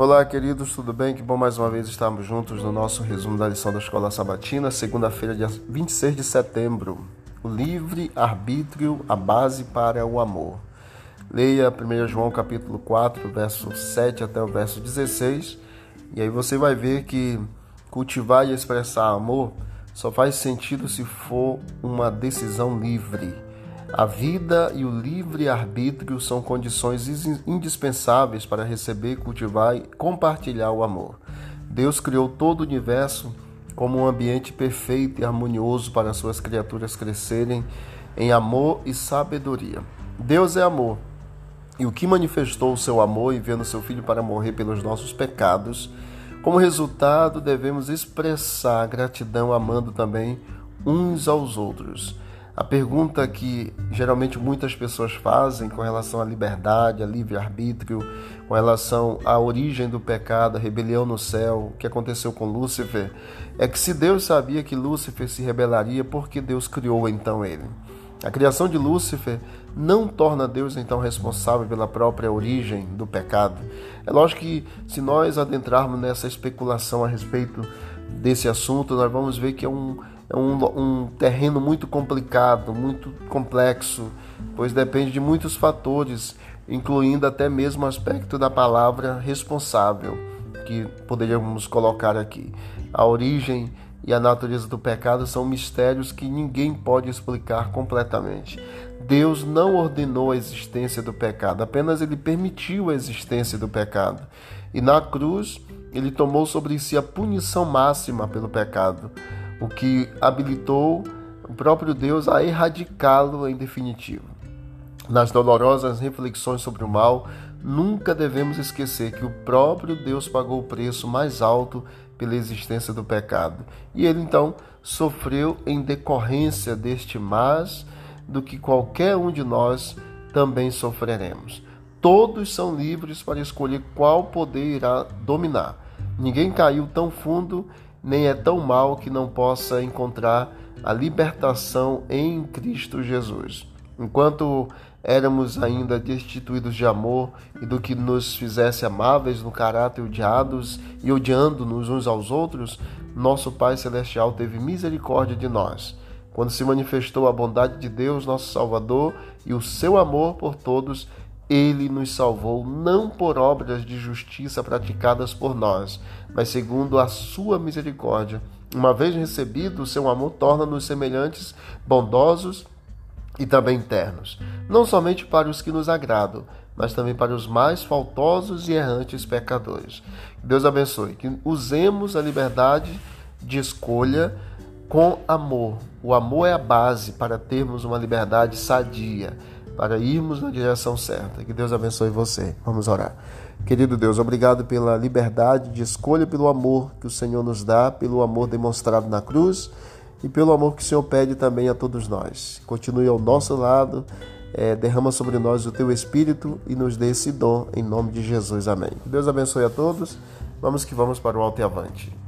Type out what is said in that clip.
Olá, queridos, tudo bem? Que bom mais uma vez estarmos juntos no nosso resumo da lição da Escola Sabatina, segunda-feira, dia 26 de setembro. O livre arbítrio, a base para o amor. Leia 1 João capítulo 4, verso 7 até o verso 16, e aí você vai ver que cultivar e expressar amor só faz sentido se for uma decisão livre a vida e o livre-arbítrio são condições indispensáveis para receber, cultivar e compartilhar o amor. Deus criou todo o universo como um ambiente perfeito e harmonioso para suas criaturas crescerem em amor e sabedoria. Deus é amor. E o que manifestou o seu amor enviando seu filho para morrer pelos nossos pecados, como resultado, devemos expressar gratidão amando também uns aos outros. A pergunta que geralmente muitas pessoas fazem com relação à liberdade, a livre-arbítrio, com relação à origem do pecado, a rebelião no céu, o que aconteceu com Lúcifer, é que se Deus sabia que Lúcifer se rebelaria, por que Deus criou então ele? A criação de Lúcifer não torna Deus então responsável pela própria origem do pecado. É lógico que se nós adentrarmos nessa especulação a respeito desse assunto, nós vamos ver que é um é um, um terreno muito complicado, muito complexo, pois depende de muitos fatores, incluindo até mesmo o aspecto da palavra responsável, que poderíamos colocar aqui. A origem e a natureza do pecado são mistérios que ninguém pode explicar completamente. Deus não ordenou a existência do pecado, apenas ele permitiu a existência do pecado. E na cruz, ele tomou sobre si a punição máxima pelo pecado o que habilitou o próprio Deus a erradicá-lo em definitivo. Nas dolorosas reflexões sobre o mal, nunca devemos esquecer que o próprio Deus pagou o preço mais alto pela existência do pecado. E ele então sofreu em decorrência deste mais do que qualquer um de nós também sofreremos. Todos são livres para escolher qual poder irá dominar. Ninguém caiu tão fundo nem é tão mal que não possa encontrar a libertação em Cristo Jesus. Enquanto éramos ainda destituídos de amor e do que nos fizesse amáveis no caráter, odiados e odiando-nos uns aos outros, nosso Pai Celestial teve misericórdia de nós. Quando se manifestou a bondade de Deus, nosso Salvador, e o seu amor por todos, ele nos salvou não por obras de justiça praticadas por nós, mas segundo a sua misericórdia. Uma vez recebido o seu amor, torna-nos semelhantes, bondosos e também ternos, não somente para os que nos agradam, mas também para os mais faltosos e errantes pecadores. Deus abençoe, que usemos a liberdade de escolha com amor. O amor é a base para termos uma liberdade sadia para irmos na direção certa. Que Deus abençoe você. Vamos orar. Querido Deus, obrigado pela liberdade de escolha, pelo amor que o Senhor nos dá, pelo amor demonstrado na cruz e pelo amor que o Senhor pede também a todos nós. Continue ao nosso lado, é, derrama sobre nós o teu Espírito e nos dê esse dom em nome de Jesus. Amém. Que Deus abençoe a todos. Vamos que vamos para o alto e avante.